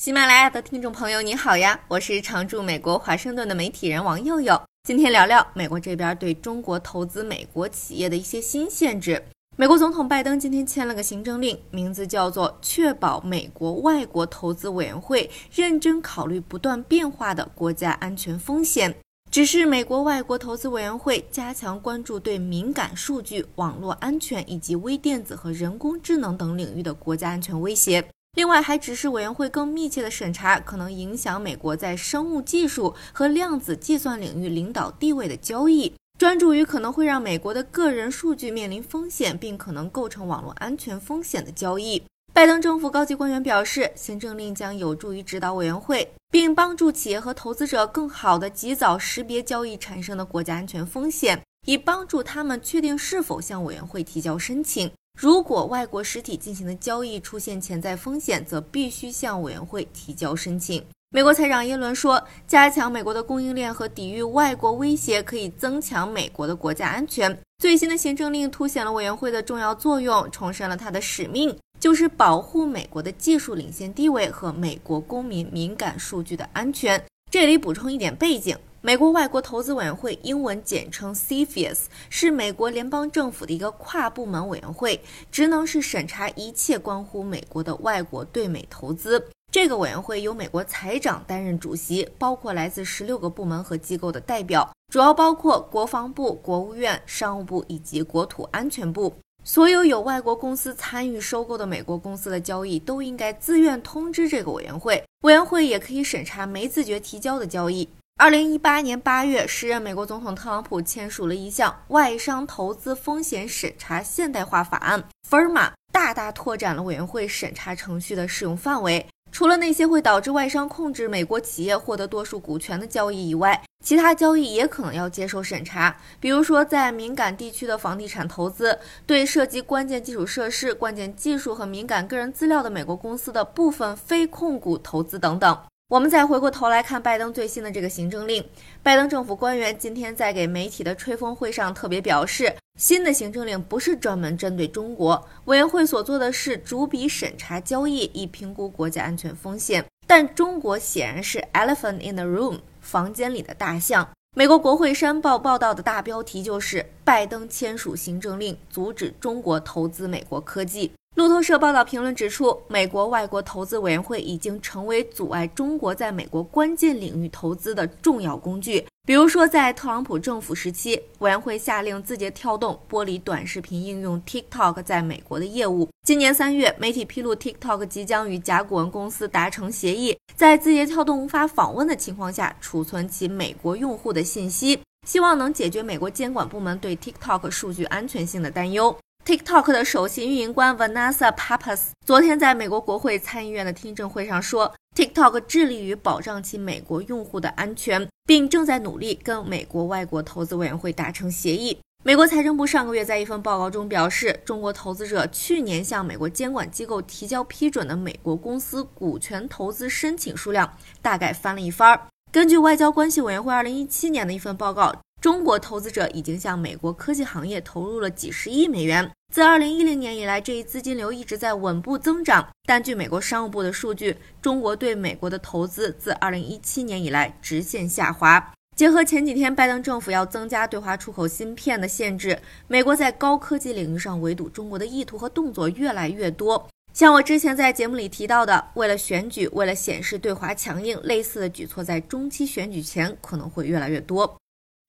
喜马拉雅的听众朋友，你好呀，我是常驻美国华盛顿的媒体人王佑佑。今天聊聊美国这边对中国投资美国企业的一些新限制。美国总统拜登今天签了个行政令，名字叫做《确保美国外国投资委员会认真考虑不断变化的国家安全风险》，指示美国外国投资委员会加强关注对敏感数据、网络安全以及微电子和人工智能等领域的国家安全威胁。另外，还指示委员会更密切的审查可能影响美国在生物技术和量子计算领域领导地位的交易，专注于可能会让美国的个人数据面临风险，并可能构成网络安全风险的交易。拜登政府高级官员表示，行政令将有助于指导委员会，并帮助企业和投资者更好地及早识别交易产生的国家安全风险，以帮助他们确定是否向委员会提交申请。如果外国实体进行的交易出现潜在风险，则必须向委员会提交申请。美国财长耶伦说：“加强美国的供应链和抵御外国威胁，可以增强美国的国家安全。”最新的行政令凸显了委员会的重要作用，重申了它的使命，就是保护美国的技术领先地位和美国公民敏感数据的安全。这里补充一点背景。美国外国投资委员会（英文简称 CFIUS） 是美国联邦政府的一个跨部门委员会，职能是审查一切关乎美国的外国对美投资。这个委员会由美国财长担任主席，包括来自十六个部门和机构的代表，主要包括国防部、国务院、商务部以及国土安全部。所有有外国公司参与收购的美国公司的交易，都应该自愿通知这个委员会。委员会也可以审查没自觉提交的交易。二零一八年八月，时任美国总统特朗普签署了一项外商投资风险审查现代化法案 （FIRMA），大大拓展了委员会审查程序的适用范围。除了那些会导致外商控制美国企业获得多数股权的交易以外，其他交易也可能要接受审查。比如说，在敏感地区的房地产投资，对涉及关键基础设施、关键技术和敏感个人资料的美国公司的部分非控股投资等等。我们再回过头来看拜登最新的这个行政令，拜登政府官员今天在给媒体的吹风会上特别表示，新的行政令不是专门针对中国，委员会所做的是逐笔审查交易，以评估国家安全风险。但中国显然是 elephant in the room，房间里的大象。美国国会山报报道的大标题就是拜登签署行政令，阻止中国投资美国科技。路透社报道评论指出，美国外国投资委员会已经成为阻碍中国在美国关键领域投资的重要工具。比如说，在特朗普政府时期，委员会下令字节跳动剥离短视频应用 TikTok 在美国的业务。今年三月，媒体披露 TikTok 即将与甲骨文公司达成协议，在字节跳动无法访问的情况下，储存其美国用户的信息，希望能解决美国监管部门对 TikTok 数据安全性的担忧。TikTok 的首席运营官 Vanessa Pappas 昨天在美国国会参议院的听证会上说，TikTok 致力于保障其美国用户的安全，并正在努力跟美国外国投资委员会达成协议。美国财政部上个月在一份报告中表示，中国投资者去年向美国监管机构提交批准的美国公司股权投资申请数量大概翻了一番。根据外交关系委员会2017年的一份报告。中国投资者已经向美国科技行业投入了几十亿美元。自2010年以来，这一资金流一直在稳步增长。但据美国商务部的数据，中国对美国的投资自2017年以来直线下滑。结合前几天拜登政府要增加对华出口芯片的限制，美国在高科技领域上围堵中国的意图和动作越来越多。像我之前在节目里提到的，为了选举，为了显示对华强硬，类似的举措在中期选举前可能会越来越多。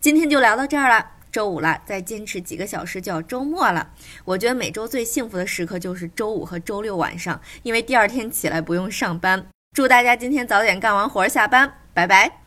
今天就聊到这儿了，周五了，再坚持几个小时就要周末了。我觉得每周最幸福的时刻就是周五和周六晚上，因为第二天起来不用上班。祝大家今天早点干完活儿下班，拜拜。